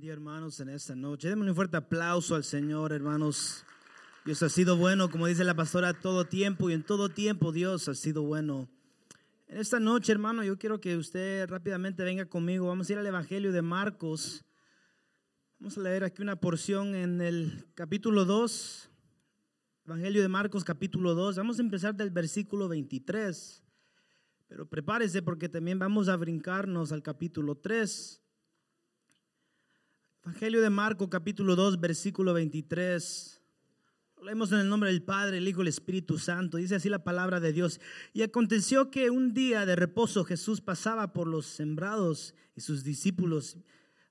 día, hermanos, en esta noche. Denme un fuerte aplauso al Señor, hermanos. Dios ha sido bueno, como dice la pastora, todo tiempo y en todo tiempo Dios ha sido bueno. En esta noche, hermano, yo quiero que usted rápidamente venga conmigo. Vamos a ir al Evangelio de Marcos. Vamos a leer aquí una porción en el capítulo 2. Evangelio de Marcos, capítulo 2. Vamos a empezar del versículo 23. Pero prepárese porque también vamos a brincarnos al capítulo 3. Evangelio de Marco capítulo 2 versículo 23. Leemos en el nombre del Padre, el Hijo y el Espíritu Santo. Dice así la palabra de Dios. Y aconteció que un día de reposo Jesús pasaba por los sembrados y sus discípulos,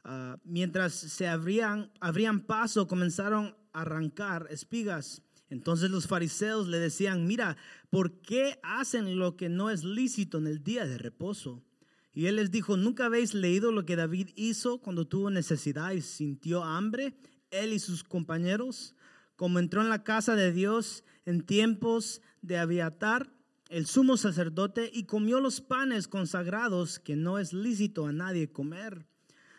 ah, mientras se abrían, abrían paso, comenzaron a arrancar espigas. Entonces los fariseos le decían, mira, ¿por qué hacen lo que no es lícito en el día de reposo? Y él les dijo, ¿nunca habéis leído lo que David hizo cuando tuvo necesidad y sintió hambre? Él y sus compañeros, como entró en la casa de Dios en tiempos de Abiatar, el sumo sacerdote, y comió los panes consagrados que no es lícito a nadie comer,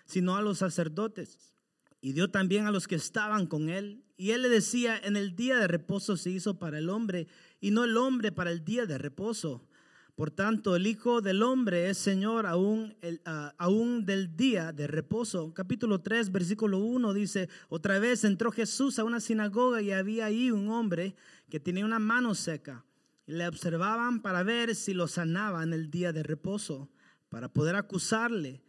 sino a los sacerdotes. Y dio también a los que estaban con él. Y él le decía, en el día de reposo se hizo para el hombre, y no el hombre para el día de reposo. Por tanto, el Hijo del Hombre es Señor aún, ah, aún del día de reposo. Capítulo 3, versículo 1 dice, otra vez entró Jesús a una sinagoga y había ahí un hombre que tenía una mano seca. Y le observaban para ver si lo sanaba en el día de reposo, para poder acusarle.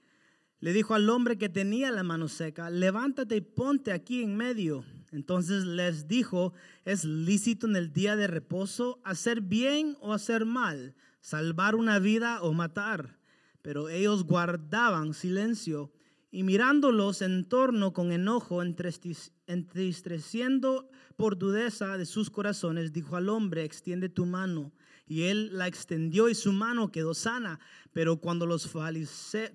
Le dijo al hombre que tenía la mano seca, levántate y ponte aquí en medio. Entonces les dijo, ¿es lícito en el día de reposo hacer bien o hacer mal? Salvar una vida o matar. Pero ellos guardaban silencio y mirándolos en torno con enojo, entristeciendo por dudeza de sus corazones, dijo al hombre, extiende tu mano. Y él la extendió y su mano quedó sana. Pero cuando los,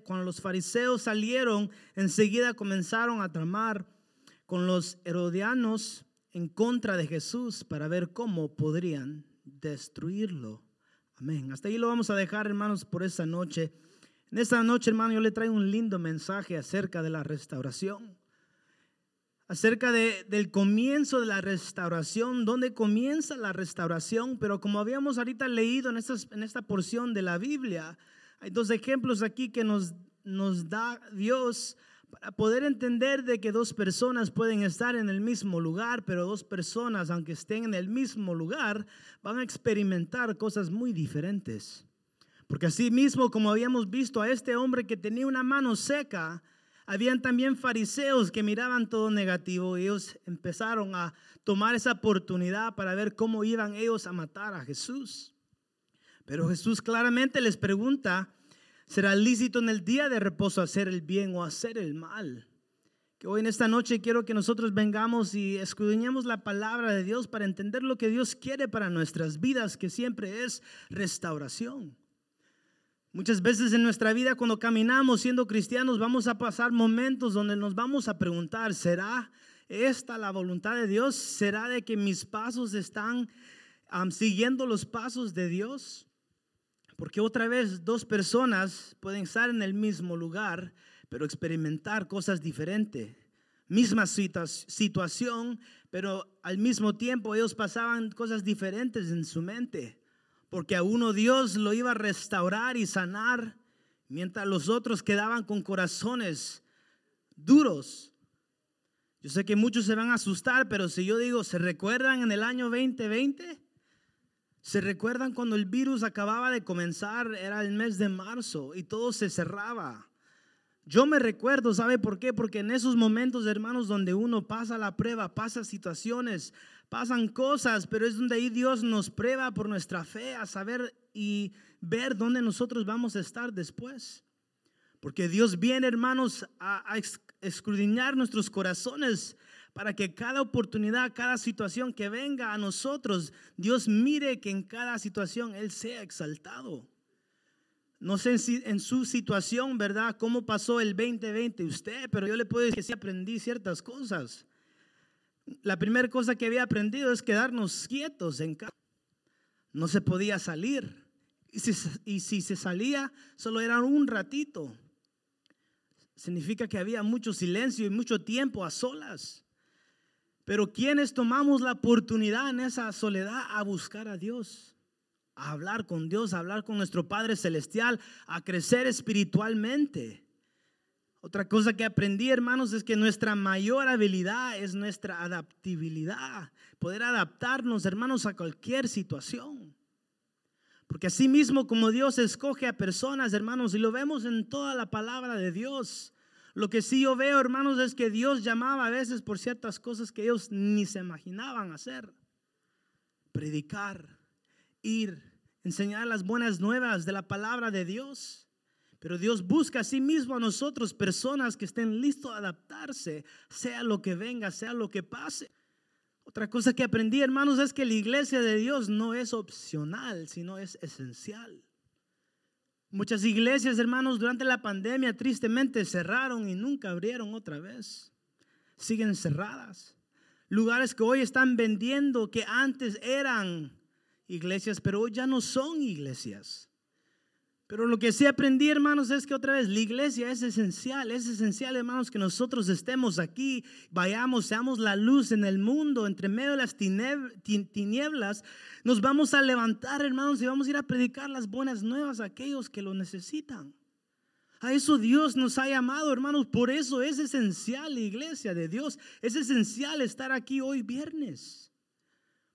cuando los fariseos salieron, enseguida comenzaron a tramar con los herodianos en contra de Jesús para ver cómo podrían destruirlo. Amén. Hasta ahí lo vamos a dejar, hermanos, por esta noche. En esta noche, hermano, yo le traigo un lindo mensaje acerca de la restauración. Acerca de, del comienzo de la restauración, dónde comienza la restauración, pero como habíamos ahorita leído en, en esta porción de la Biblia, hay dos ejemplos aquí que nos, nos da Dios para poder entender de que dos personas pueden estar en el mismo lugar, pero dos personas, aunque estén en el mismo lugar, van a experimentar cosas muy diferentes. Porque así mismo, como habíamos visto a este hombre que tenía una mano seca, habían también fariseos que miraban todo negativo. Ellos empezaron a tomar esa oportunidad para ver cómo iban ellos a matar a Jesús. Pero Jesús claramente les pregunta, será lícito en el día de reposo hacer el bien o hacer el mal. Que hoy en esta noche quiero que nosotros vengamos y escudriñemos la palabra de Dios para entender lo que Dios quiere para nuestras vidas, que siempre es restauración. Muchas veces en nuestra vida cuando caminamos siendo cristianos vamos a pasar momentos donde nos vamos a preguntar, ¿será esta la voluntad de Dios? ¿Será de que mis pasos están siguiendo los pasos de Dios? Porque otra vez dos personas pueden estar en el mismo lugar, pero experimentar cosas diferentes. Misma situación, pero al mismo tiempo ellos pasaban cosas diferentes en su mente. Porque a uno Dios lo iba a restaurar y sanar, mientras los otros quedaban con corazones duros. Yo sé que muchos se van a asustar, pero si yo digo, ¿se recuerdan en el año 2020? ¿Se recuerdan cuando el virus acababa de comenzar? Era el mes de marzo y todo se cerraba. Yo me recuerdo, ¿sabe por qué? Porque en esos momentos, hermanos, donde uno pasa la prueba, pasa situaciones, pasan cosas, pero es donde ahí Dios nos prueba por nuestra fe a saber y ver dónde nosotros vamos a estar después. Porque Dios viene, hermanos, a, a escudriñar nuestros corazones para que cada oportunidad, cada situación que venga a nosotros, Dios mire que en cada situación Él sea exaltado. No sé si en su situación, ¿verdad? ¿Cómo pasó el 2020 usted? Pero yo le puedo decir que sí aprendí ciertas cosas. La primera cosa que había aprendido es quedarnos quietos en casa. No se podía salir. Y si, y si se salía, solo era un ratito. significa que había mucho silencio y mucho tiempo a solas. Pero quienes tomamos la oportunidad en esa soledad a buscar a Dios, a hablar con Dios, a hablar con nuestro Padre Celestial, a crecer espiritualmente. Otra cosa que aprendí, hermanos, es que nuestra mayor habilidad es nuestra adaptabilidad, poder adaptarnos, hermanos, a cualquier situación. Porque así mismo como Dios escoge a personas, hermanos, y lo vemos en toda la palabra de Dios, lo que sí yo veo, hermanos, es que Dios llamaba a veces por ciertas cosas que ellos ni se imaginaban hacer. Predicar, ir, enseñar las buenas nuevas de la palabra de Dios. Pero Dios busca a sí mismo a nosotros personas que estén listos a adaptarse, sea lo que venga, sea lo que pase. Otra cosa que aprendí, hermanos, es que la iglesia de Dios no es opcional, sino es esencial. Muchas iglesias, hermanos, durante la pandemia tristemente cerraron y nunca abrieron otra vez. Siguen cerradas. Lugares que hoy están vendiendo que antes eran iglesias, pero hoy ya no son iglesias. Pero lo que sí aprendí, hermanos, es que otra vez la iglesia es esencial. Es esencial, hermanos, que nosotros estemos aquí, vayamos, seamos la luz en el mundo, entre medio de las tinieblas. Nos vamos a levantar, hermanos, y vamos a ir a predicar las buenas nuevas a aquellos que lo necesitan. A eso Dios nos ha llamado, hermanos. Por eso es esencial la iglesia de Dios. Es esencial estar aquí hoy viernes.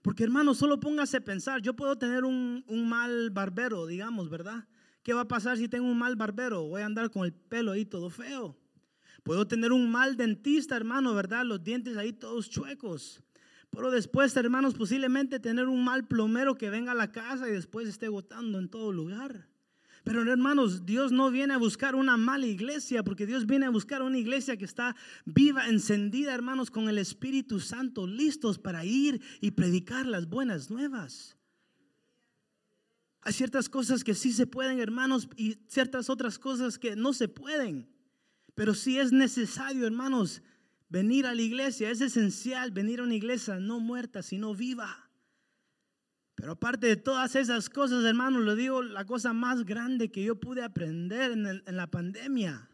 Porque, hermanos, solo póngase a pensar. Yo puedo tener un, un mal barbero, digamos, ¿verdad? ¿Qué va a pasar si tengo un mal barbero? Voy a andar con el pelo ahí todo feo. Puedo tener un mal dentista, hermano, ¿verdad? Los dientes ahí todos chuecos. Pero después, hermanos, posiblemente tener un mal plomero que venga a la casa y después esté gotando en todo lugar. Pero hermanos, Dios no viene a buscar una mala iglesia, porque Dios viene a buscar una iglesia que está viva, encendida, hermanos, con el Espíritu Santo, listos para ir y predicar las buenas nuevas. Hay ciertas cosas que sí se pueden, hermanos, y ciertas otras cosas que no se pueden. Pero sí es necesario, hermanos, venir a la iglesia. Es esencial venir a una iglesia no muerta, sino viva. Pero aparte de todas esas cosas, hermanos, lo digo, la cosa más grande que yo pude aprender en, en la pandemia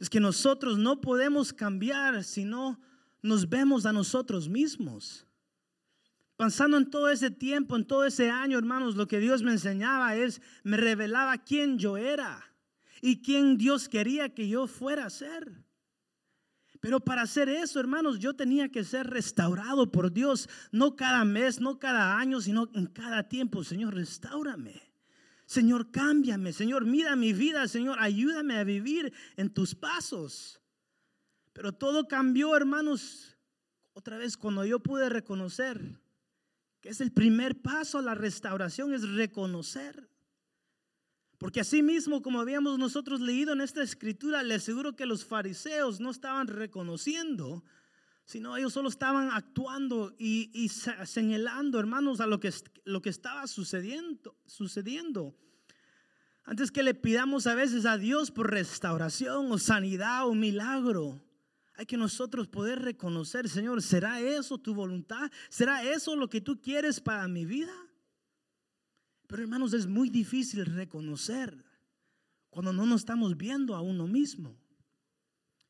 es que nosotros no podemos cambiar si no nos vemos a nosotros mismos. Pensando en todo ese tiempo, en todo ese año, hermanos, lo que Dios me enseñaba es, me revelaba quién yo era y quién Dios quería que yo fuera a ser. Pero para hacer eso, hermanos, yo tenía que ser restaurado por Dios, no cada mes, no cada año, sino en cada tiempo. Señor, restaurame. Señor, cámbiame. Señor, mira mi vida. Señor, ayúdame a vivir en tus pasos. Pero todo cambió, hermanos, otra vez cuando yo pude reconocer es el primer paso a la restauración, es reconocer. Porque así mismo, como habíamos nosotros leído en esta escritura, le aseguro que los fariseos no estaban reconociendo, sino ellos solo estaban actuando y, señalando, hermanos, a lo que, lo que estaba sucediendo, sucediendo. Antes que le pidamos a veces a Dios por restauración o sanidad o milagro, hay que nosotros poder reconocer, Señor, ¿será eso tu voluntad? ¿Será eso lo que tú quieres para mi vida? Pero hermanos, es muy difícil reconocer cuando no nos estamos viendo a uno mismo.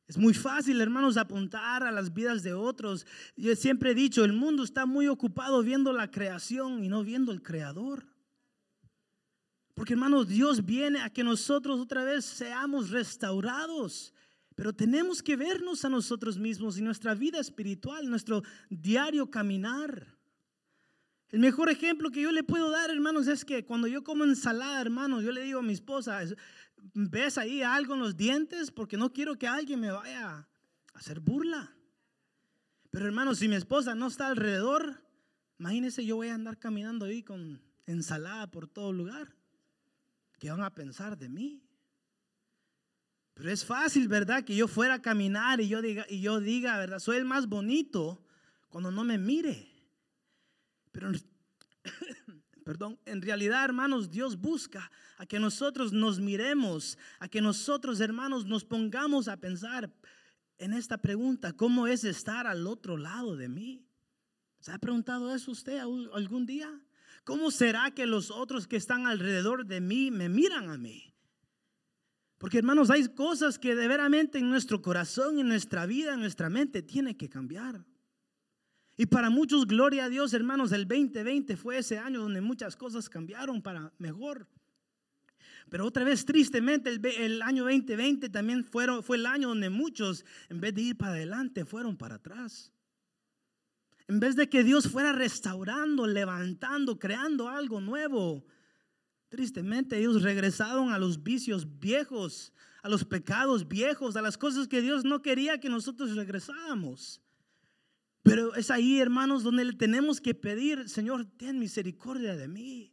Es muy fácil, hermanos, apuntar a las vidas de otros. Yo siempre he dicho, el mundo está muy ocupado viendo la creación y no viendo el creador. Porque, hermanos, Dios viene a que nosotros otra vez seamos restaurados pero tenemos que vernos a nosotros mismos y nuestra vida espiritual, nuestro diario caminar. El mejor ejemplo que yo le puedo dar, hermanos, es que cuando yo como ensalada, hermanos, yo le digo a mi esposa, ¿ves ahí algo en los dientes? Porque no quiero que alguien me vaya a hacer burla. Pero hermanos, si mi esposa no está alrededor, imagínense yo voy a andar caminando ahí con ensalada por todo lugar. ¿Qué van a pensar de mí? Pero es fácil, ¿verdad? Que yo fuera a caminar y yo diga, y yo diga, ¿verdad? Soy el más bonito cuando no me mire. Pero, perdón, en realidad, hermanos, Dios busca a que nosotros nos miremos, a que nosotros, hermanos, nos pongamos a pensar en esta pregunta, ¿cómo es estar al otro lado de mí? ¿Se ha preguntado eso usted algún día? ¿Cómo será que los otros que están alrededor de mí me miran a mí? Porque hermanos, hay cosas que de veramente en nuestro corazón, en nuestra vida, en nuestra mente, tiene que cambiar. Y para muchos, gloria a Dios, hermanos, el 2020 fue ese año donde muchas cosas cambiaron para mejor. Pero otra vez, tristemente, el, año 2020 también fue el año donde muchos, en vez de ir para adelante, fueron para atrás. En vez de que Dios fuera restaurando, levantando, creando algo nuevo, tristemente ellos regresaron a los vicios viejos, a los pecados viejos, a las cosas que Dios no quería que nosotros regresáramos. Pero es ahí, hermanos, donde le tenemos que pedir, Señor, ten misericordia de mí.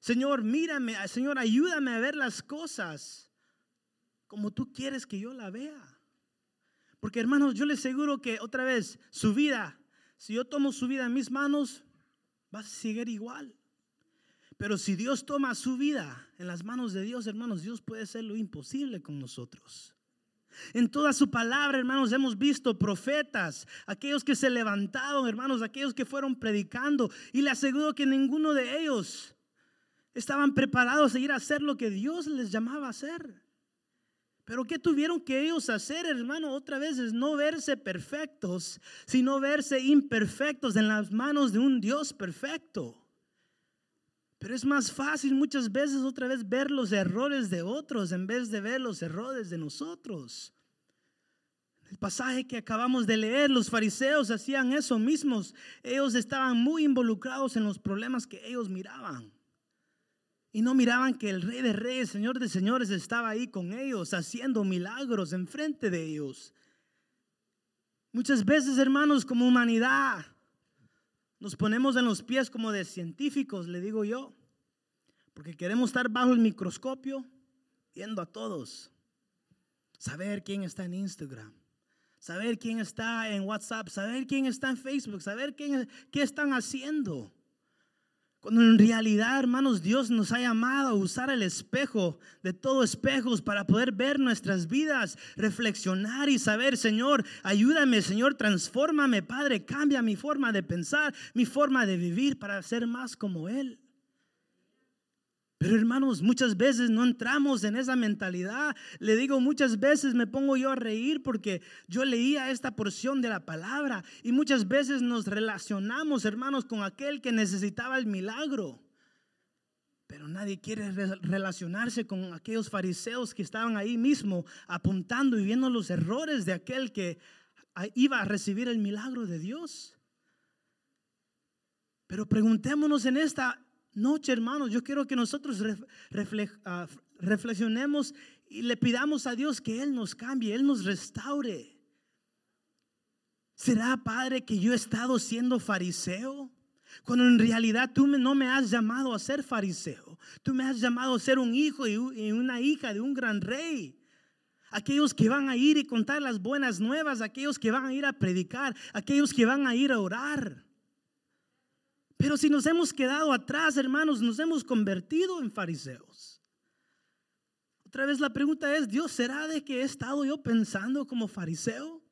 Señor, mírame, Señor, ayúdame a ver las cosas como tú quieres que yo la vea. Porque hermanos, yo les aseguro que otra vez su vida, si yo tomo su vida en mis manos, va a seguir igual. Pero si Dios toma su vida en las manos de Dios, hermanos, Dios puede hacer lo imposible con nosotros. En toda su palabra, hermanos, hemos visto profetas, aquellos que se levantaron, hermanos, aquellos que fueron predicando. Y le aseguro que ninguno de ellos Estaban preparados a ir a hacer lo que Dios les llamaba a hacer. Pero ¿qué tuvieron que ellos hacer, hermano? Otra vez es no verse perfectos, sino verse imperfectos en las manos de un Dios perfecto. Pero es más fácil muchas veces otra vez ver los errores de otros en vez de ver los errores de nosotros. El pasaje que acabamos de leer, los fariseos hacían eso mismos. Ellos estaban muy involucrados en los problemas que ellos miraban. Y no miraban que el rey de reyes, señor de señores, estaba ahí con ellos, haciendo milagros enfrente de ellos. Muchas veces, hermanos, como humanidad, nos ponemos en los pies como de científicos, le digo yo, porque queremos estar bajo el microscopio, viendo a todos, saber quién está en Instagram, saber quién está en WhatsApp, saber quién está en Facebook, saber quién, qué están haciendo. Cuando en realidad, hermanos, Dios nos ha llamado a usar el espejo de todos espejos para poder ver nuestras vidas, reflexionar y saber, Señor, ayúdame, Señor, transfórmame, Padre, cambia mi forma de pensar, mi forma de vivir para ser más como Él. Pero hermanos, muchas veces no entramos en esa mentalidad. Le digo, muchas veces me pongo yo a reír porque yo leía esta porción de la palabra y muchas veces nos relacionamos, hermanos, con aquel que necesitaba el milagro. Pero nadie quiere relacionarse con aquellos fariseos que estaban ahí mismo apuntando y viendo los errores de aquel que iba a recibir el milagro de Dios. Pero preguntémonos en esta noche, hermanos, yo quiero que nosotros ah, reflexionemos y le pidamos a Dios que Él nos cambie, Él nos restaure. ¿Será, Padre, que yo he estado siendo fariseo? Cuando en realidad tú no me has llamado a ser fariseo. Tú me has llamado a ser un hijo y una hija de un gran rey. Aquellos que van a ir y contar las buenas nuevas, aquellos que van a ir a predicar, aquellos que van a ir a orar. Pero si nos hemos quedado atrás, hermanos, nos hemos convertido en fariseos. Otra vez la pregunta es, Dios, ¿será de que he estado yo pensando como fariseo?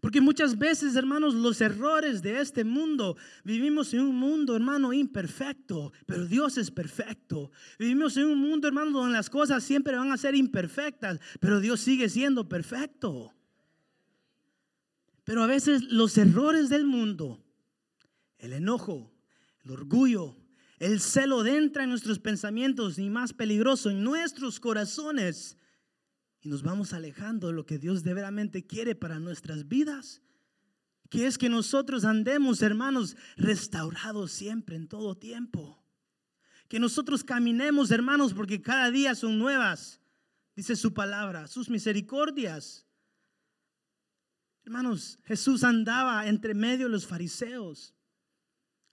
Porque muchas veces, hermanos, los errores de este mundo, vivimos en un mundo, hermano, imperfecto, pero Dios es perfecto. Vivimos en un mundo, hermano, donde las cosas siempre van a ser imperfectas, pero Dios sigue siendo perfecto. Pero a veces los errores del mundo el enojo, el orgullo, el celo entra en nuestros pensamientos y más peligroso en nuestros corazones y nos vamos alejando de lo que Dios de veramente quiere para nuestras vidas. Que es que nosotros andemos, hermanos, restaurados siempre, en todo tiempo. Que nosotros caminemos, hermanos, porque cada día son nuevas, dice su palabra, sus misericordias. Hermanos, Jesús andaba entre medio de los fariseos.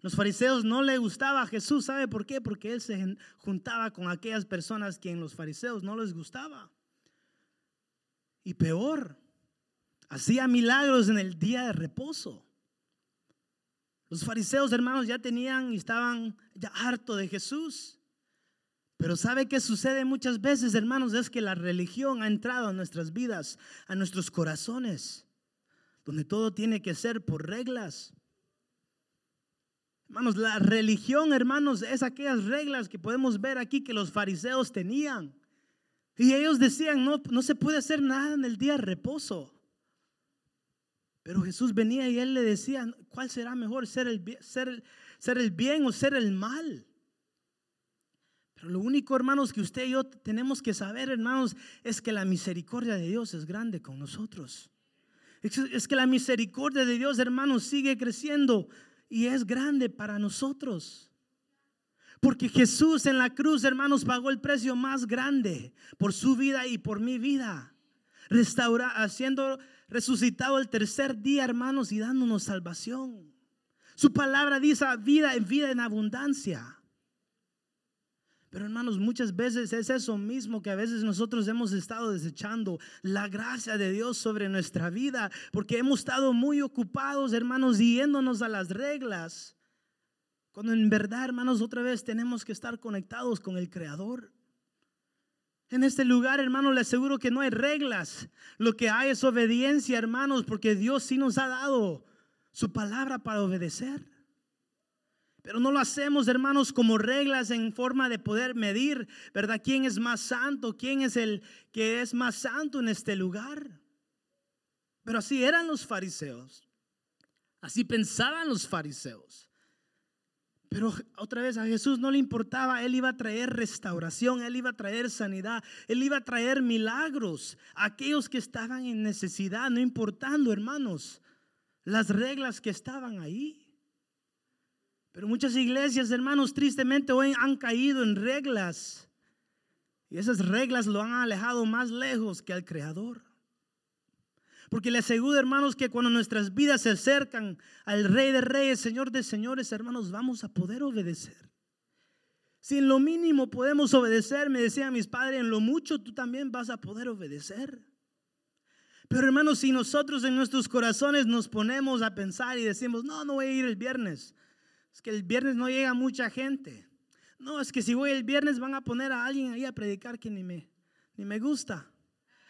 Los fariseos no le gustaba a Jesús, ¿sabe por qué? Porque él se juntaba con aquellas personas que en los fariseos no les gustaba. Y peor, hacía milagros en el día de reposo. Los fariseos, hermanos, ya tenían y estaban ya harto de Jesús. Pero ¿sabe qué sucede muchas veces, hermanos? Es que la religión ha entrado a nuestras vidas, a nuestros corazones, donde todo tiene que ser por reglas. Hermanos, la religión, hermanos, es aquellas reglas que podemos ver aquí que los fariseos tenían. Y ellos decían, no, no se puede hacer nada en el día de reposo. Pero Jesús venía y él le decía, ¿cuál será mejor? ¿Ser el, ser, ser el bien o ser el mal? Pero lo único, hermanos, que usted y yo tenemos que saber, hermanos, es que la misericordia de Dios es grande con nosotros. Es que la misericordia de Dios, hermanos, sigue creciendo y es grande para nosotros. Porque Jesús en la cruz, hermanos, pagó el precio más grande por su vida y por mi vida. Restaura, haciendo resucitado el tercer día, hermanos, y dándonos salvación. Su palabra dice vida en vida en abundancia. Pero hermanos, muchas veces es eso mismo que a veces nosotros hemos estado desechando, la gracia de Dios sobre nuestra vida, porque hemos estado muy ocupados, hermanos, yéndonos a las reglas. Cuando en verdad, hermanos, otra vez tenemos que estar conectados con el Creador. En este lugar, hermanos, le aseguro que no hay reglas. Lo que hay es obediencia, hermanos, porque Dios sí nos ha dado su palabra para obedecer. Pero no lo hacemos, hermanos, como reglas en forma de poder medir, ¿verdad? ¿Quién es más santo? ¿Quién es el que es más santo en este lugar? Pero así eran los fariseos. Así pensaban los fariseos. Pero otra vez a Jesús no le importaba, Él iba a traer restauración, Él iba a traer sanidad, Él iba a traer milagros a aquellos que estaban en necesidad, no importando, hermanos, las reglas que estaban ahí. Pero muchas iglesias, hermanos, tristemente hoy han caído en reglas. Y esas reglas lo han alejado más lejos que al Creador. Porque le aseguro, hermanos, que cuando nuestras vidas se acercan al Rey de Reyes, Señor de Señores, hermanos, vamos a poder obedecer. Si en lo mínimo podemos obedecer, me decían mis padres, en lo mucho tú también vas a poder obedecer. Pero hermanos, si nosotros en nuestros corazones nos ponemos a pensar y decimos, no, no voy a ir el viernes, es que el viernes no llega mucha gente. No, es que si voy el viernes van a poner a alguien ahí a predicar que ni me, ni me gusta.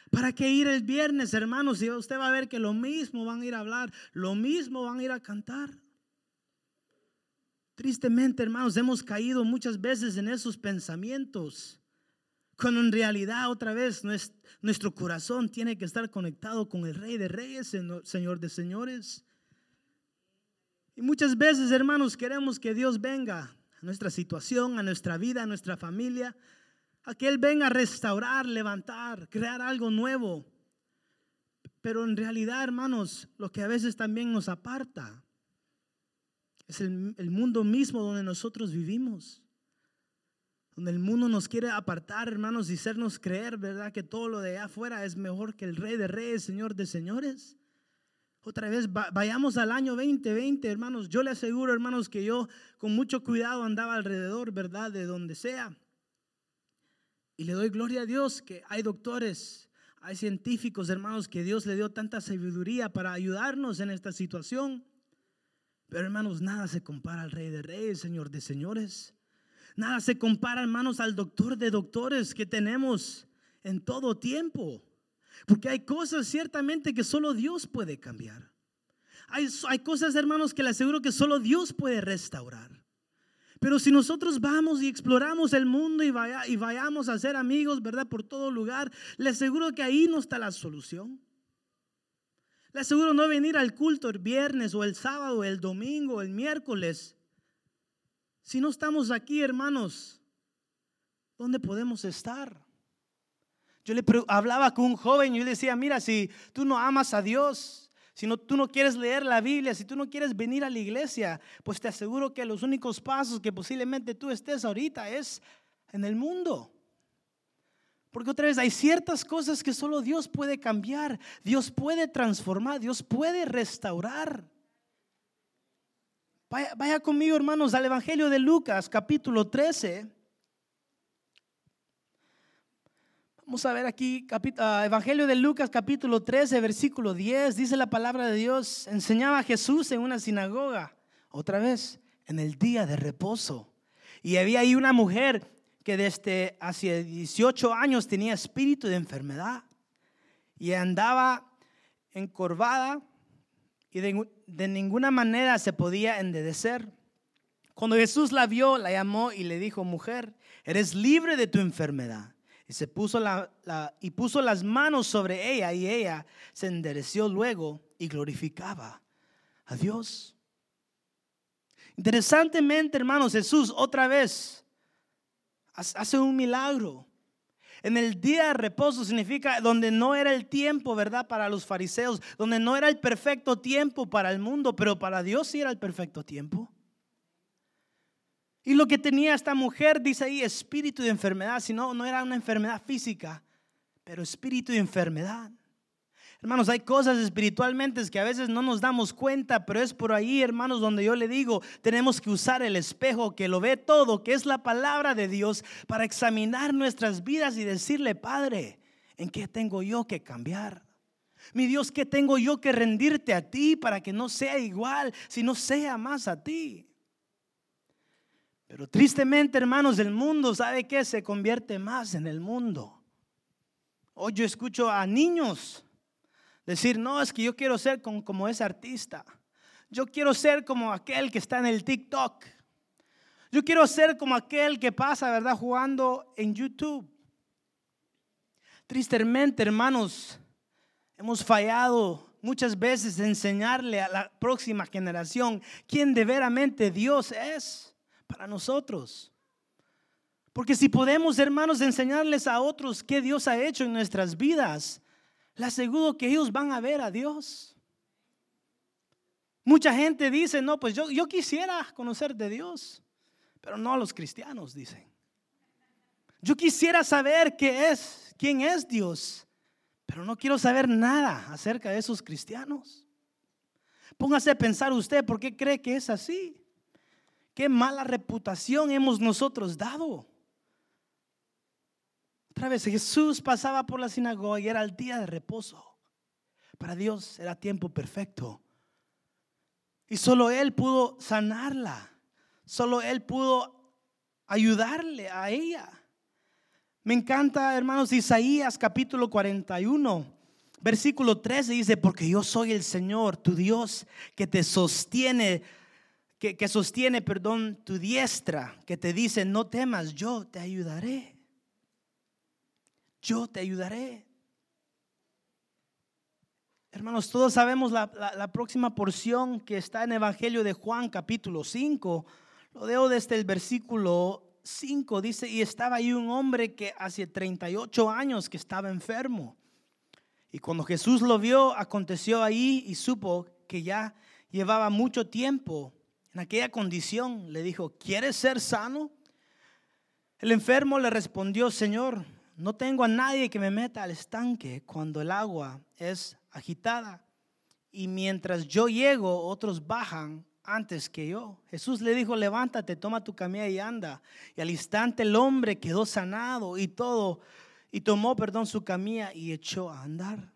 ¿Para qué ir el viernes, hermanos? Si usted va a ver que lo mismo van a ir a hablar, lo mismo van a ir a cantar. Tristemente, hermanos, hemos caído muchas veces en esos pensamientos, cuando en realidad otra vez nuestro corazón tiene que estar conectado con el Rey de Reyes, Señor de Señores. Y muchas veces, hermanos, queremos que Dios venga a nuestra situación, a nuestra vida, a nuestra familia, a que Él venga a restaurar, levantar, crear algo nuevo. Pero en realidad, hermanos, lo que a veces también nos aparta es el, el mundo mismo donde nosotros vivimos. Donde el mundo nos quiere apartar, hermanos, y hacernos creer, ¿verdad? Que todo lo de allá afuera es mejor que el Rey de Reyes, Señor de Señores. Otra vez, vayamos al año 2020, hermanos. Yo le aseguro, hermanos, que yo con mucho cuidado andaba alrededor, ¿verdad? De donde sea. Y le doy gloria a Dios que hay doctores, hay científicos, hermanos, que Dios le dio tanta sabiduría para ayudarnos en esta situación. Pero, hermanos, nada se compara al Rey de Reyes, Señor de Señores. Nada se compara, hermanos, al doctor de doctores que tenemos en todo tiempo. Porque hay cosas ciertamente que solo Dios puede cambiar. Hay, cosas, hermanos, que le aseguro que solo Dios puede restaurar. Pero si nosotros vamos y exploramos el mundo y, vaya, y vayamos a ser amigos, ¿verdad? Por todo lugar, le aseguro que ahí no está la solución. Le aseguro no venir al culto el viernes o el sábado, el domingo, el miércoles. Si no estamos aquí, hermanos, ¿dónde podemos estar? Yo le hablaba con un joven y yo le decía, mira, si tú no amas a Dios, si no, tú no quieres leer la Biblia, si tú no quieres venir a la iglesia, pues te aseguro que los únicos pasos que posiblemente tú estés ahorita es en el mundo. Porque otra vez hay ciertas cosas que solo Dios puede cambiar, Dios puede transformar, Dios puede restaurar. Vaya, vaya conmigo, hermanos, al Evangelio de Lucas, capítulo 13. Vamos a ver aquí, ah, Evangelio de Lucas capítulo 13, versículo 10, dice la palabra de Dios, enseñaba a Jesús en una sinagoga, otra vez, en el día de reposo. Y había ahí una mujer que desde hace 18 años tenía espíritu de enfermedad y andaba encorvada y de, ninguna manera se podía endedecer. Cuando Jesús la vio, la llamó y le dijo, mujer, eres libre de tu enfermedad. Y se puso la, y puso las manos sobre ella y ella se endereció luego y glorificaba a Dios. Interesantemente, hermanos, Jesús otra vez hace un milagro. En el día de reposo significa donde no era el tiempo, ¿verdad? Para los fariseos, donde no era el perfecto tiempo para el mundo, pero para Dios sí era el perfecto tiempo. Y lo que tenía esta mujer, dice ahí, espíritu de enfermedad, si no, no era una enfermedad física, pero espíritu de enfermedad. Hermanos, hay cosas espiritualmente que a veces no nos damos cuenta, pero es por ahí, hermanos, donde yo le digo, tenemos que usar el espejo que lo ve todo, que es la palabra de Dios, para examinar nuestras vidas y decirle, Padre, ¿en qué tengo yo que cambiar? Mi Dios, ¿qué tengo yo que rendirte a ti para que no sea igual, sino sea más a ti? Pero tristemente, hermanos, el mundo, ¿sabe qué? Se convierte más en el mundo. Hoy yo escucho a niños decir, no, es que yo quiero ser como, ese artista. Yo quiero ser como aquel que está en el TikTok. Yo quiero ser como aquel que pasa, ¿verdad? Jugando en YouTube. Tristemente, hermanos, hemos fallado muchas veces en enseñarle a la próxima generación quién de veramente Dios es para nosotros. Porque si podemos, hermanos, enseñarles a otros qué Dios ha hecho en nuestras vidas, les aseguro que ellos van a ver a Dios. Mucha gente dice, no, pues yo, yo quisiera conocer de Dios, pero no a los cristianos, dicen. Yo quisiera saber qué es, quién es Dios, pero no quiero saber nada acerca de esos cristianos. Póngase a pensar usted, ¿por qué cree que es así? Qué mala reputación hemos nosotros dado. Otra vez, Jesús pasaba por la sinagoga y era el día de reposo. Para Dios era tiempo perfecto. Y solo Él pudo sanarla. Solo Él pudo ayudarle a ella. Me encanta, hermanos, Isaías capítulo 41, versículo 13 dice, porque yo soy el Señor, tu Dios, que te sostiene que, sostiene, perdón, tu diestra, que te dice, no temas, yo te ayudaré. Yo te ayudaré. Hermanos, todos sabemos la, la, próxima porción que está en Evangelio de Juan capítulo 5. Lo leo desde el versículo 5. Dice, y estaba ahí un hombre que hace 38 años que estaba enfermo. Y cuando Jesús lo vio, aconteció ahí y supo que ya llevaba mucho tiempo en aquella condición le dijo, ¿quieres ser sano? El enfermo le respondió, Señor, no tengo a nadie que me meta al estanque cuando el agua es agitada. Y mientras yo llego, otros bajan antes que yo. Jesús le dijo, levántate, toma tu camilla y anda. Y al instante el hombre quedó sanado y todo, y tomó, perdón, su camilla y echó a andar.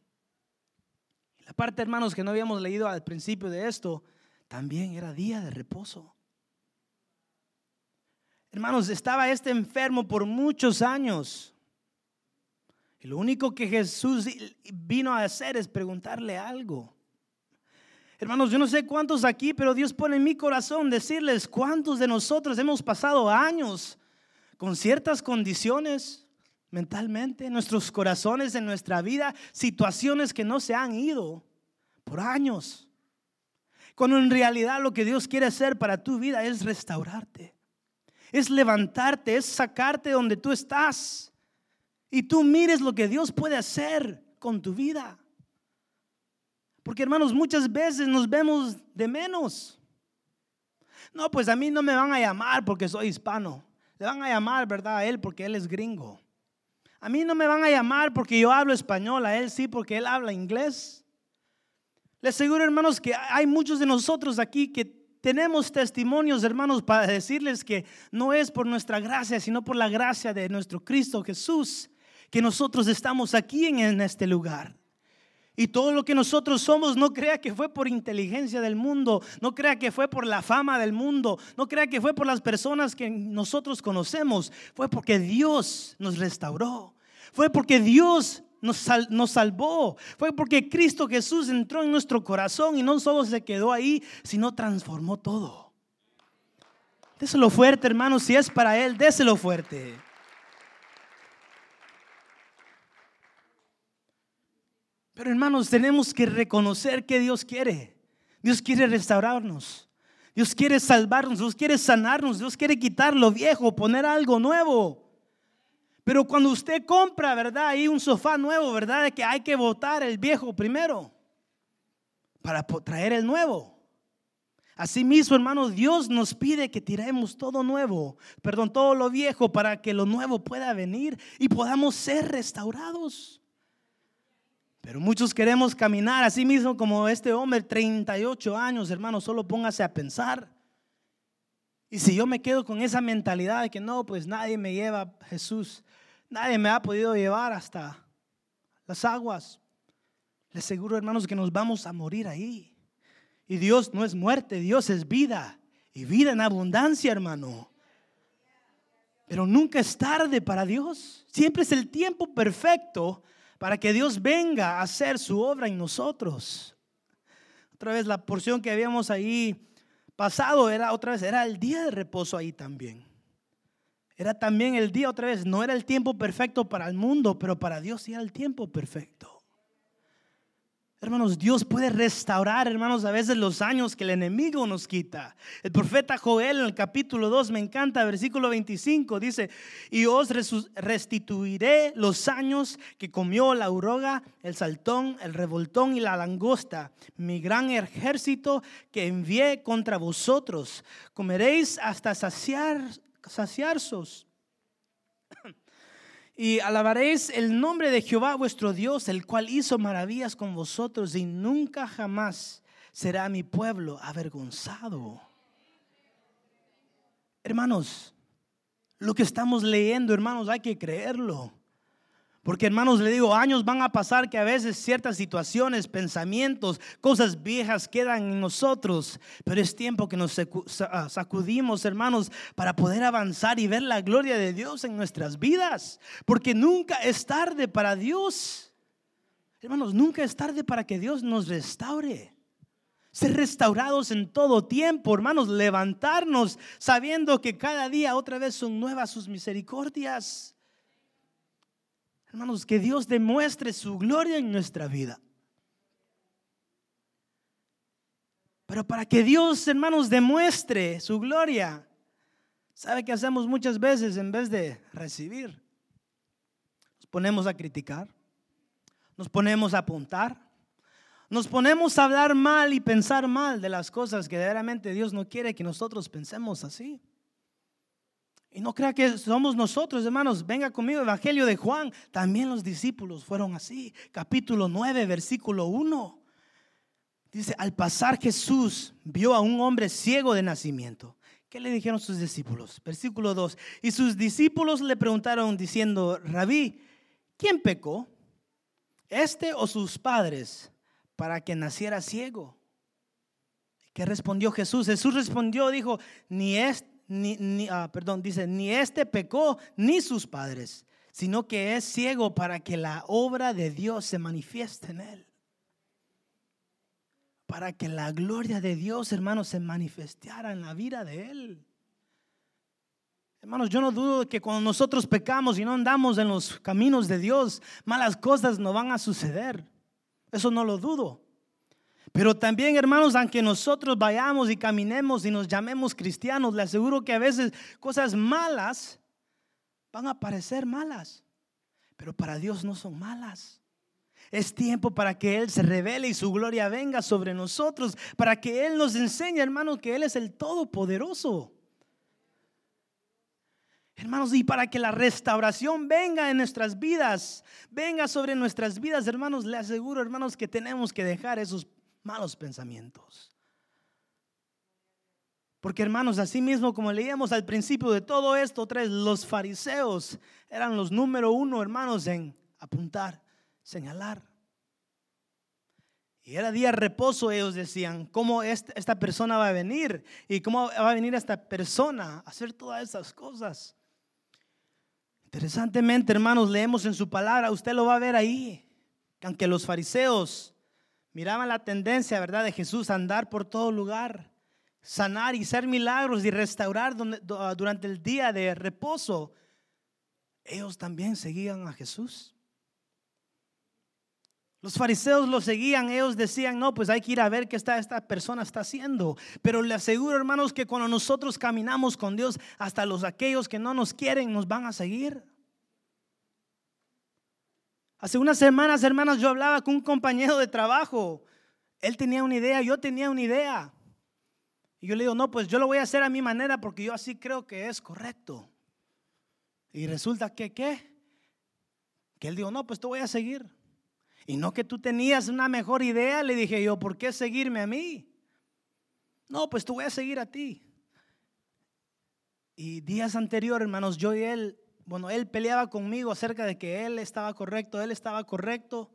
La parte, hermanos, que no habíamos leído al principio de esto, también era día de reposo. Hermanos, estaba este enfermo por muchos años. Y lo único que Jesús vino a hacer es preguntarle algo. Hermanos, yo no sé cuántos aquí, pero Dios pone en mi corazón decirles cuántos de nosotros hemos pasado años con ciertas condiciones mentalmente, en nuestros corazones, en nuestra vida, situaciones que no se han ido por años. Cuando en realidad lo que Dios quiere hacer para tu vida es restaurarte, es levantarte, es sacarte donde tú estás. Y tú mires lo que Dios puede hacer con tu vida. Porque hermanos, muchas veces nos vemos de menos. No, pues a mí no me van a llamar porque soy hispano. Le van a llamar, ¿verdad? A él porque él es gringo. A mí no me van a llamar porque yo hablo español, a él sí porque él habla inglés. Les aseguro, hermanos, que hay muchos de nosotros aquí que tenemos testimonios, hermanos, para decirles que no es por nuestra gracia, sino por la gracia de nuestro Cristo Jesús, que nosotros estamos aquí en, este lugar. Y todo lo que nosotros somos, no crea que fue por inteligencia del mundo, no crea que fue por la fama del mundo, no crea que fue por las personas que nosotros conocemos, fue porque Dios nos restauró, fue porque Dios nos, salvó. Fue porque Cristo Jesús entró en nuestro corazón y no solo se quedó ahí, sino transformó todo. Déselo fuerte, hermano, si es para Él, déselo fuerte. Pero hermanos, tenemos que reconocer que Dios quiere. Dios quiere restaurarnos. Dios quiere salvarnos. Dios quiere sanarnos. Dios quiere quitar lo viejo, poner algo nuevo. Pero cuando usted compra, ¿verdad? Hay un sofá nuevo, ¿verdad? Que hay que botar el viejo primero para traer el nuevo. Asimismo, hermanos, Dios nos pide que tiremos todo nuevo, perdón, todo lo viejo para que lo nuevo pueda venir y podamos ser restaurados. Pero muchos queremos caminar así mismo como este hombre, 38 años, hermano, solo póngase a pensar. Y si yo me quedo con esa mentalidad de que no, pues nadie me lleva Jesús, nadie me ha podido llevar hasta las aguas, les aseguro, hermanos, que nos vamos a morir ahí. Y Dios no es muerte, Dios es vida. Y vida en abundancia, hermano. Pero nunca es tarde para Dios. Siempre es el tiempo perfecto para que Dios venga a hacer su obra en nosotros. Otra vez la porción que habíamos ahí pasado era otra vez era el día de reposo ahí también. Era también el día otra vez, no era el tiempo perfecto para el mundo, pero para Dios sí era el tiempo perfecto. Hermanos, Dios puede restaurar, hermanos, a veces los años que el enemigo nos quita. El profeta Joel en el capítulo 2, me encanta, versículo 25, dice, y os restituiré los años que comió la uroga, el saltón, el revoltón y la langosta, mi gran ejército que envié contra vosotros. Comeréis hasta saciar, saciarsos y alabaréis el nombre de Jehová vuestro Dios, el cual hizo maravillas con vosotros y nunca jamás será mi pueblo avergonzado. Hermanos, lo que estamos leyendo, hermanos, hay que creerlo. Porque hermanos, le digo, años van a pasar que a veces ciertas situaciones, pensamientos, cosas viejas quedan en nosotros. Pero es tiempo que nos ah, sacudimos, hermanos, para poder avanzar y ver la gloria de Dios en nuestras vidas. Porque nunca es tarde para Dios. Hermanos, nunca es tarde para que Dios nos restaure. Ser restaurados en todo tiempo, hermanos, levantarnos sabiendo que cada día otra vez son nuevas sus misericordias. Hermanos, que Dios demuestre su gloria en nuestra vida. Pero para que Dios, hermanos, demuestre su gloria, ¿sabe qué hacemos muchas veces en vez de recibir? Nos ponemos a criticar, nos ponemos a apuntar, nos ponemos a hablar mal y pensar mal de las cosas que verdaderamente Dios no quiere que nosotros pensemos así. Y no crea que somos nosotros, hermanos. Venga conmigo, Evangelio de Juan. También los discípulos fueron así. Capítulo 9, versículo 1. Dice, al pasar Jesús vio a un hombre ciego de nacimiento. ¿Qué le dijeron sus discípulos? Versículo 2. Y sus discípulos le preguntaron diciendo, Rabí, ¿quién pecó? ¿Este o sus padres para que naciera ciego? ¿Qué respondió Jesús? Jesús respondió, dijo, ni este ni, ah, perdón, dice, ni este pecó ni sus padres, sino que es ciego para que la obra de Dios se manifieste en él. Para que la gloria de Dios, hermanos, se manifestara en la vida de él. Hermanos, yo no dudo que cuando nosotros pecamos y no andamos en los caminos de Dios, malas cosas no van a suceder. Eso no lo dudo. Pero también, hermanos, aunque nosotros vayamos y caminemos y nos llamemos cristianos, le aseguro que a veces cosas malas van a parecer malas, pero para Dios no son malas. Es tiempo para que Él se revele y su gloria venga sobre nosotros, para que Él nos enseñe, hermanos, que Él es el Todopoderoso. Hermanos, y para que la restauración venga en nuestras vidas, venga sobre nuestras vidas, hermanos, le aseguro, hermanos, que tenemos que dejar esos malos pensamientos. Porque hermanos, así mismo como leíamos al principio de todo esto, tres, los fariseos eran los número uno, hermanos, en apuntar, señalar. Y era día de reposo, ellos decían, ¿cómo esta persona va a venir? ¿Y cómo va a venir esta persona a hacer todas esas cosas? Interesantemente, hermanos, leemos en su palabra, usted lo va a ver ahí, que aunque los fariseos Miraban la tendencia, ¿verdad?, de Jesús andar por todo lugar, sanar y hacer milagros y restaurar ah, durante el día de reposo. Ellos también seguían a Jesús. Los fariseos lo seguían, ellos decían, no, pues hay que ir a ver qué está, esta persona está haciendo. Pero le aseguro, hermanos, que cuando nosotros caminamos con Dios, hasta los aquellos que no nos quieren nos van a seguir. Hace unas semanas, hermanas, yo hablaba con un compañero de trabajo. Él tenía una idea, yo tenía una idea. Y yo le digo, no, pues yo lo voy a hacer a mi manera porque yo así creo que es correcto. Y resulta que, ¿qué? Que él dijo, no, pues te voy a seguir. Y no que tú tenías una mejor idea, le dije yo, ¿por qué seguirme a mí? No, pues te voy a seguir a ti. Y días anteriores, hermanos, yo y él, bueno, él peleaba conmigo acerca de que él estaba correcto, él estaba correcto.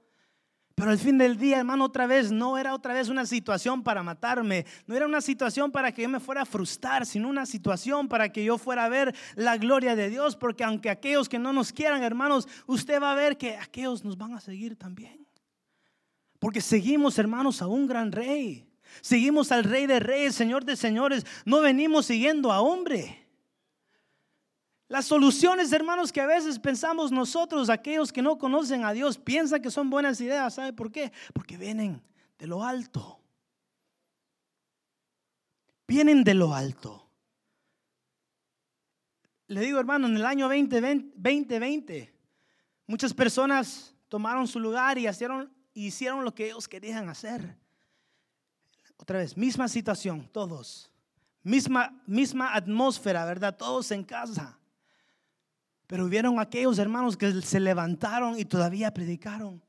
Pero al fin del día, hermano, otra vez no era otra vez una situación para matarme, no era una situación para que yo me fuera a frustrar, sino una situación para que yo fuera a ver la gloria de Dios, porque aunque aquellos que no nos quieran, hermanos, usted va a ver que aquellos nos van a seguir también. Porque seguimos, hermanos, a un gran rey. Seguimos al rey de reyes, señor de señores. No venimos siguiendo a hombre. Las soluciones, hermanos, que a veces pensamos nosotros, aquellos que no conocen a Dios, piensan que son buenas ideas. ¿Sabe por qué? Porque vienen de lo alto. Vienen de lo alto. Le digo, hermano, en el año 2020, muchas personas tomaron su lugar y hicieron, hicieron lo que ellos querían hacer. Otra vez, misma situación, todos. Misma, misma atmósfera, ¿verdad? Todos en casa. Pero hubieron aquellos hermanos que se levantaron y todavía predicaron.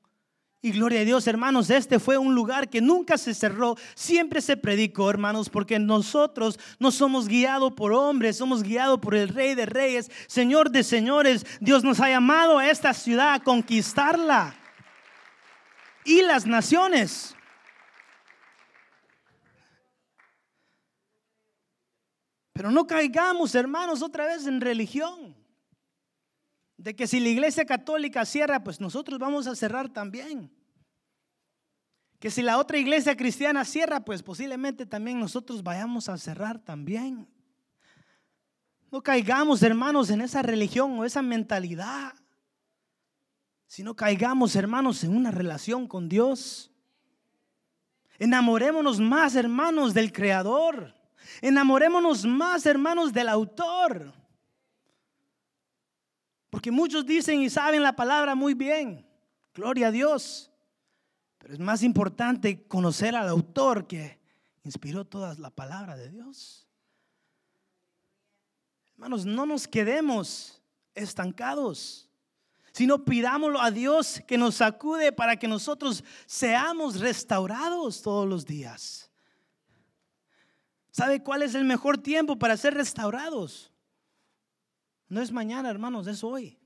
Y gloria a Dios, hermanos, este fue un lugar que nunca se cerró, siempre se predicó, hermanos, porque nosotros no somos guiados por hombres, somos guiados por el Rey de Reyes, Señor de Señores. Dios nos ha llamado a esta ciudad a conquistarla. Y las naciones. Pero no caigamos, hermanos, otra vez en religión de que si la iglesia católica cierra, pues nosotros vamos a cerrar también. Que si la otra iglesia cristiana cierra, pues posiblemente también nosotros vayamos a cerrar también. No caigamos, hermanos, en esa religión o esa mentalidad, sino caigamos, hermanos, en una relación con Dios. Enamorémonos más, hermanos, del Creador. Enamorémonos más, hermanos, del autor. Porque muchos dicen y saben la palabra muy bien. Gloria a Dios. Pero es más importante conocer al autor que inspiró toda la palabra de Dios. Hermanos, no nos quedemos estancados, sino pidámoslo a Dios que nos sacude para que nosotros seamos restaurados todos los días. ¿Sabe cuál es el mejor tiempo para ser restaurados? No es mañana, hermanos, es hoy.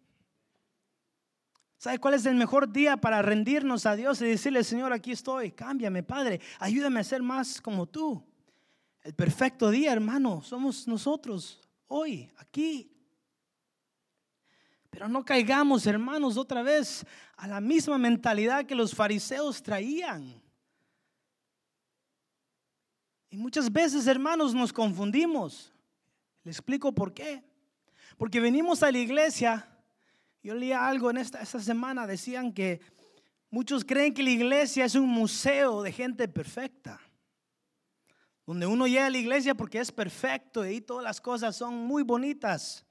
¿Sabe cuál es el mejor día para rendirnos a Dios y decirle, Señor, aquí estoy, cámbiame, Padre, ayúdame a ser más como tú? El perfecto día, hermano, somos nosotros, hoy, aquí. Pero no caigamos, hermanos, otra vez a la misma mentalidad que los fariseos traían. Y muchas veces, hermanos, nos confundimos. Le explico por qué. Porque venimos a la iglesia, yo leía algo en esta, esta semana, decían que muchos creen que la iglesia es un museo de gente perfecta. Donde uno llega a la iglesia porque es perfecto y todas las cosas son muy bonitas.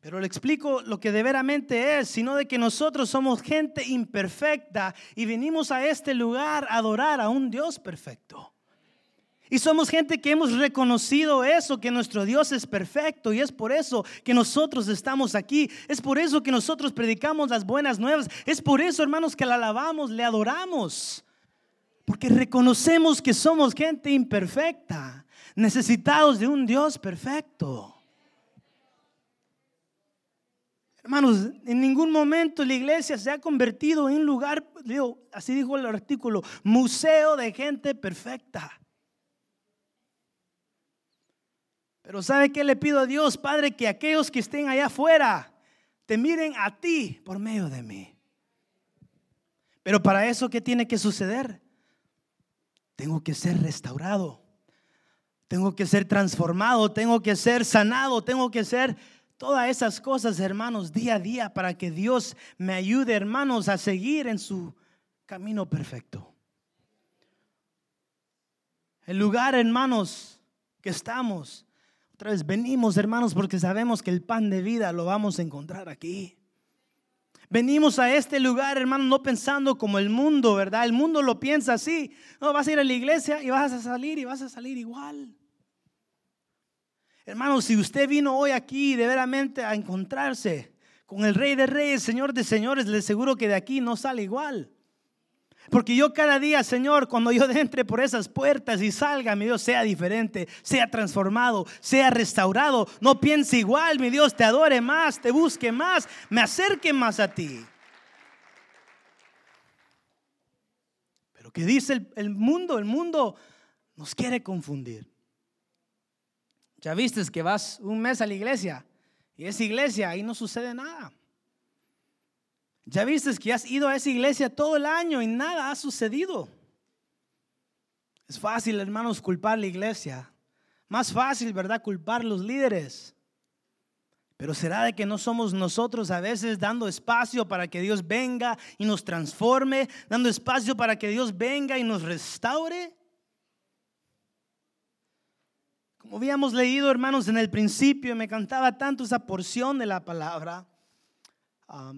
Pero le explico lo que de veramente es, sino de que nosotros somos gente imperfecta y venimos a este lugar a adorar a un Dios perfecto. Y somos gente que hemos reconocido eso, que nuestro Dios es perfecto y es por eso que nosotros estamos aquí. Es por eso que nosotros predicamos las buenas nuevas. Es por eso, hermanos, que la alabamos, le adoramos. Porque reconocemos que somos gente imperfecta, necesitados de un Dios perfecto. Hermanos, en ningún momento la iglesia se ha convertido en un lugar, así dijo el artículo, museo de gente perfecta. Pero ¿sabe qué le pido a Dios, Padre? Que aquellos que estén allá afuera te miren a ti por medio de mí. Pero para eso, ¿qué tiene que suceder? Tengo que ser restaurado. Tengo que ser transformado. Tengo que ser sanado. Tengo que ser Todas esas cosas, hermanos, día a día para que Dios me ayude, hermanos, a seguir en su camino perfecto. El lugar, hermanos, que estamos. Otra vez venimos, hermanos, porque sabemos que el pan de vida lo vamos a encontrar aquí. Venimos a este lugar, hermanos, no pensando como el mundo, ¿verdad? El mundo lo piensa así. No, vas a ir a la iglesia y vas a salir y vas a salir igual. Hermanos, si usted vino hoy aquí de veramente a encontrarse con el Rey de Reyes, Señor de Señores, le aseguro que de aquí no sale igual. Porque yo cada día, Señor, cuando yo entre por esas puertas y salga, mi Dios, sea diferente, sea transformado, sea restaurado. No piense igual, mi Dios, te adore más, te busque más, me acerque más a ti. Pero ¿qué dice el, el mundo? El mundo nos quiere confundir. Ya viste que vas un mes a la iglesia y esa iglesia ahí no sucede nada. Ya viste que has ido a esa iglesia todo el año y nada ha sucedido. Es fácil, hermanos, culpar la iglesia. Más fácil, ¿verdad? Culpar los líderes. Pero será de que no somos nosotros a veces dando espacio para que Dios venga y nos transforme, dando espacio para que Dios venga y nos restaure. Como habíamos leído, hermanos, en el principio, me cantaba tanto esa porción de la palabra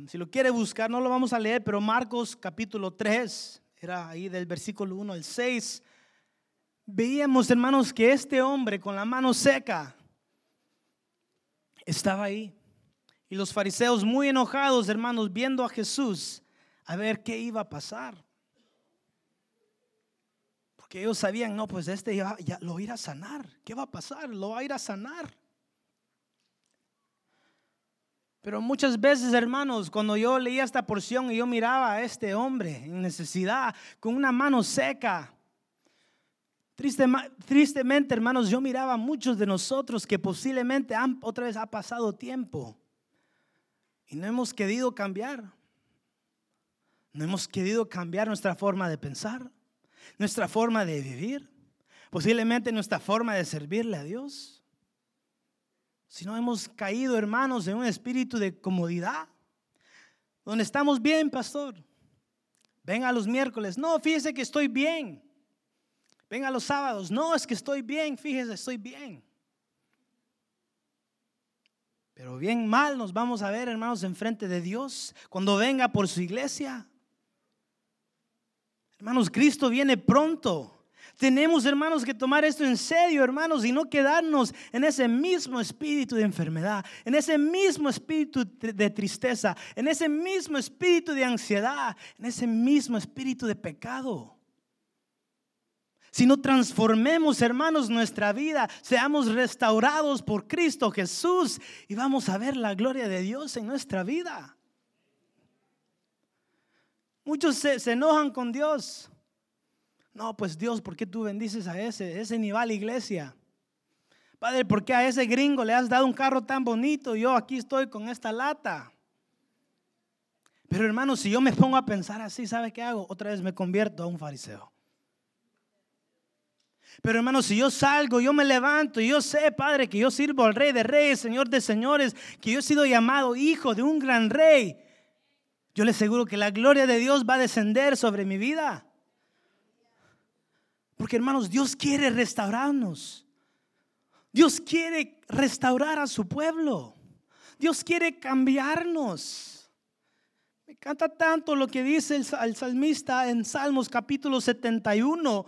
si lo quiere buscar, no lo vamos a leer, pero Marcos capítulo 3, era ahí del versículo 1 al 6. Veíamos, hermanos, que este hombre con la mano seca estaba ahí. Y los fariseos muy enojados, hermanos, viendo a Jesús a ver qué iba a pasar. Porque ellos sabían, no, pues este ya, ya lo va a ir a sanar. ¿Qué va a pasar? Lo va a ir a sanar. Pero muchas veces, hermanos, cuando yo leía esta porción y yo miraba a este hombre en necesidad, con una mano seca, tristemente, hermanos, yo miraba a muchos de nosotros que posiblemente han, otra vez ha pasado tiempo y no hemos querido cambiar. No hemos querido cambiar nuestra forma de pensar, nuestra forma de vivir, posiblemente nuestra forma de servirle a Dios. Si no hemos caído, hermanos, en un espíritu de comodidad, donde estamos bien, pastor. Venga los miércoles, no, fíjese que estoy bien. Venga los sábados, no, es que estoy bien, fíjese, estoy bien. Pero bien mal nos vamos a ver, hermanos, enfrente de Dios cuando venga por su iglesia. Hermanos, Cristo viene pronto. Tenemos, hermanos, que tomar esto en serio, hermanos, y no quedarnos en ese mismo espíritu de enfermedad, en ese mismo espíritu de tristeza, en ese mismo espíritu de ansiedad, en ese mismo espíritu de pecado. Si no transformemos, hermanos, nuestra vida, seamos restaurados por Cristo Jesús y vamos a ver la gloria de Dios en nuestra vida. Muchos se, se enojan con Dios. No, pues Dios, ¿por qué tú bendices a ese? Ese ni iglesia. Padre, ¿por qué a ese gringo le has dado un carro tan bonito? Yo aquí estoy con esta lata. Pero hermano, si yo me pongo a pensar así, ¿sabe qué hago? Otra vez me convierto a un fariseo. Pero hermano, si yo salgo, yo me levanto y yo sé, Padre, que yo sirvo al Rey de Reyes, Señor de Señores, que yo he sido llamado hijo de un gran rey, yo le aseguro que la gloria de Dios va a descender sobre mi vida. Porque hermanos, Dios quiere restaurarnos. Dios quiere restaurar a su pueblo. Dios quiere cambiarnos. Me encanta tanto lo que dice el, salmista en Salmos capítulo 71,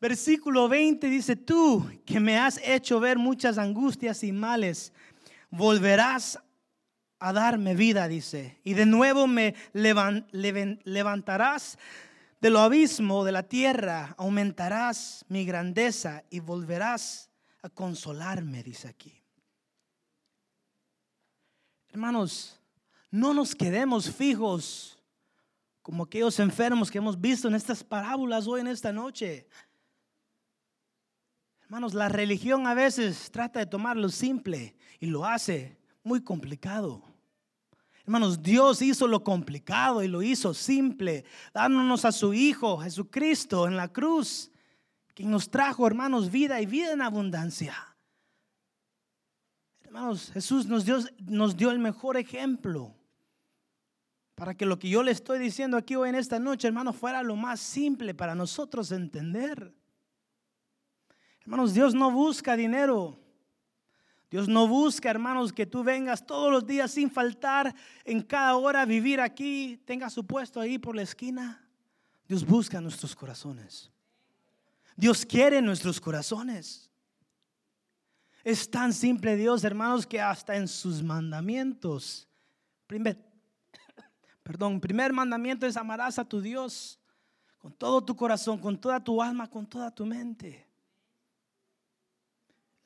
versículo 20. Dice, tú que me has hecho ver muchas angustias y males, volverás a darme vida, dice. Y de nuevo me levantarás de lo abismo de la tierra aumentarás mi grandeza y volverás a consolarme, dice aquí. Hermanos, no nos quedemos fijos como aquellos enfermos que hemos visto en estas parábolas hoy en esta noche. Hermanos, la religión a veces trata de tomar lo simple y lo hace muy complicado. Hermanos, Dios hizo lo complicado y lo hizo simple, dándonos a su Hijo Jesucristo en la cruz, quien nos trajo, hermanos, vida y vida en abundancia. Hermanos, Jesús nos dio, nos dio el mejor ejemplo para que lo que yo le estoy diciendo aquí hoy en esta noche, hermanos, fuera lo más simple para nosotros entender. Hermanos, Dios no busca dinero. Dios no busca, hermanos, que tú vengas todos los días sin faltar, en cada hora vivir aquí, tengas su puesto ahí por la esquina. Dios busca nuestros corazones. Dios quiere nuestros corazones. Es tan simple Dios, hermanos, que hasta en sus mandamientos, primer, perdón, primer mandamiento es amarás a tu Dios con todo tu corazón, con toda tu alma, con toda tu mente.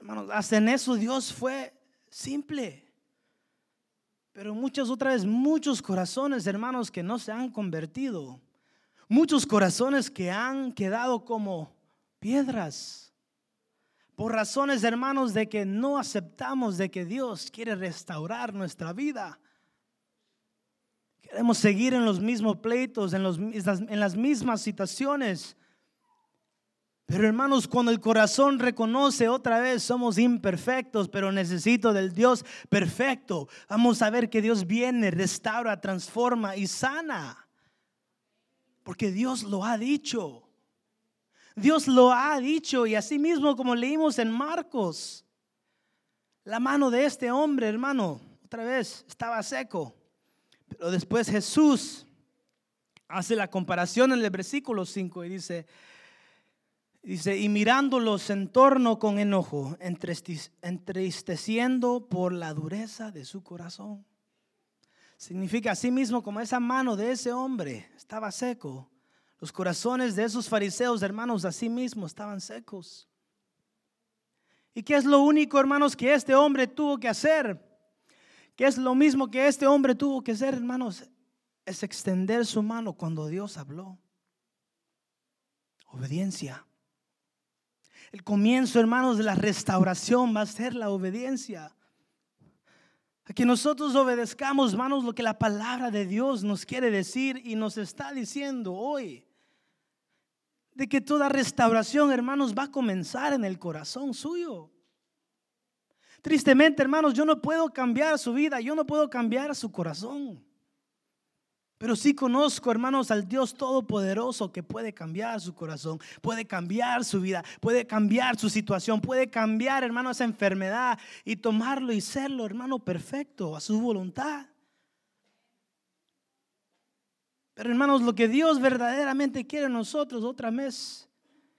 Hermanos, hasta en eso Dios fue simple. Pero muchas otras muchos corazones, hermanos, que no se han convertido. Muchos corazones que han quedado como piedras. Por razones, hermanos, de que no aceptamos de que Dios quiere restaurar nuestra vida. Queremos seguir en los mismos pleitos, en, los, en las mismas situaciones. Pero hermanos, cuando el corazón reconoce otra vez, somos imperfectos, pero necesito del Dios perfecto. Vamos a ver que Dios viene, restaura, transforma y sana. Porque Dios lo ha dicho. Dios lo ha dicho y así mismo como leímos en Marcos, la mano de este hombre, hermano, otra vez estaba seco. Pero después Jesús hace la comparación en el versículo 5 y dice, dice, y mirándolos en torno con enojo, entristeciendo por la dureza de su corazón. Significa así mismo como esa mano de ese hombre estaba seco, los corazones de esos fariseos, hermanos, así mismo estaban secos. ¿Y qué es lo único, hermanos, que este hombre tuvo que hacer? ¿Qué es lo mismo que este hombre tuvo que hacer, hermanos? Es extender su mano cuando Dios habló. Obediencia. El comienzo, hermanos, de la restauración va a ser la obediencia. A que nosotros obedezcamos, hermanos, lo que la palabra de Dios nos quiere decir y nos está diciendo hoy. De que toda restauración, hermanos, va a comenzar en el corazón suyo. Tristemente, hermanos, yo no puedo cambiar su vida, yo no puedo cambiar su corazón. Pero sí conozco, hermanos, al Dios Todopoderoso que puede cambiar su corazón, puede cambiar su vida, puede cambiar su situación, puede cambiar, hermano, esa enfermedad y tomarlo y serlo, hermano, perfecto a su voluntad. Pero, hermanos, lo que Dios verdaderamente quiere en nosotros otra vez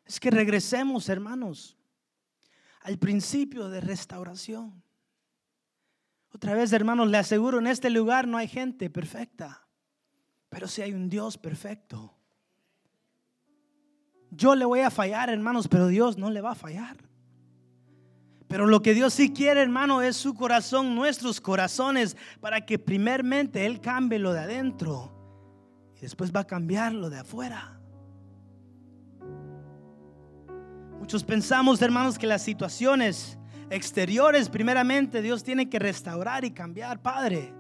es que regresemos, hermanos, al principio de restauración. Otra vez, hermanos, le aseguro, en este lugar no hay gente perfecta, pero sí hay un Dios perfecto. Yo le voy a fallar, hermanos, pero Dios no le va a fallar. Pero lo que Dios sí quiere, hermano, es su corazón, nuestros corazones, para que primeramente Él cambie lo de adentro y después va a cambiar lo de afuera. Muchos pensamos, hermanos, que las situaciones exteriores, primeramente, Dios tiene que restaurar y cambiar. Padre,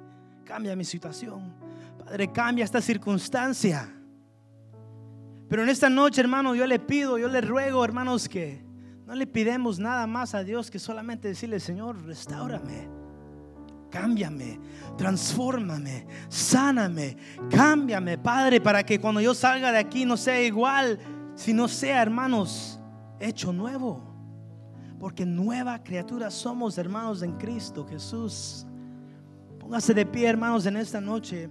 cambia mi situación. Padre, cambia esta circunstancia. Pero en esta noche, hermano, yo le pido, yo le ruego, hermanos, que no le pidemos nada más a Dios que solamente decirle, Señor, restaurame, cámbiame, transfórmame, sáname, cámbiame, Padre, para que cuando yo salga de aquí no sea igual, sino sea, hermanos, hecho nuevo. Porque nueva criatura somos, hermanos, en Cristo Jesús. Póngase de pie, hermanos, en esta noche.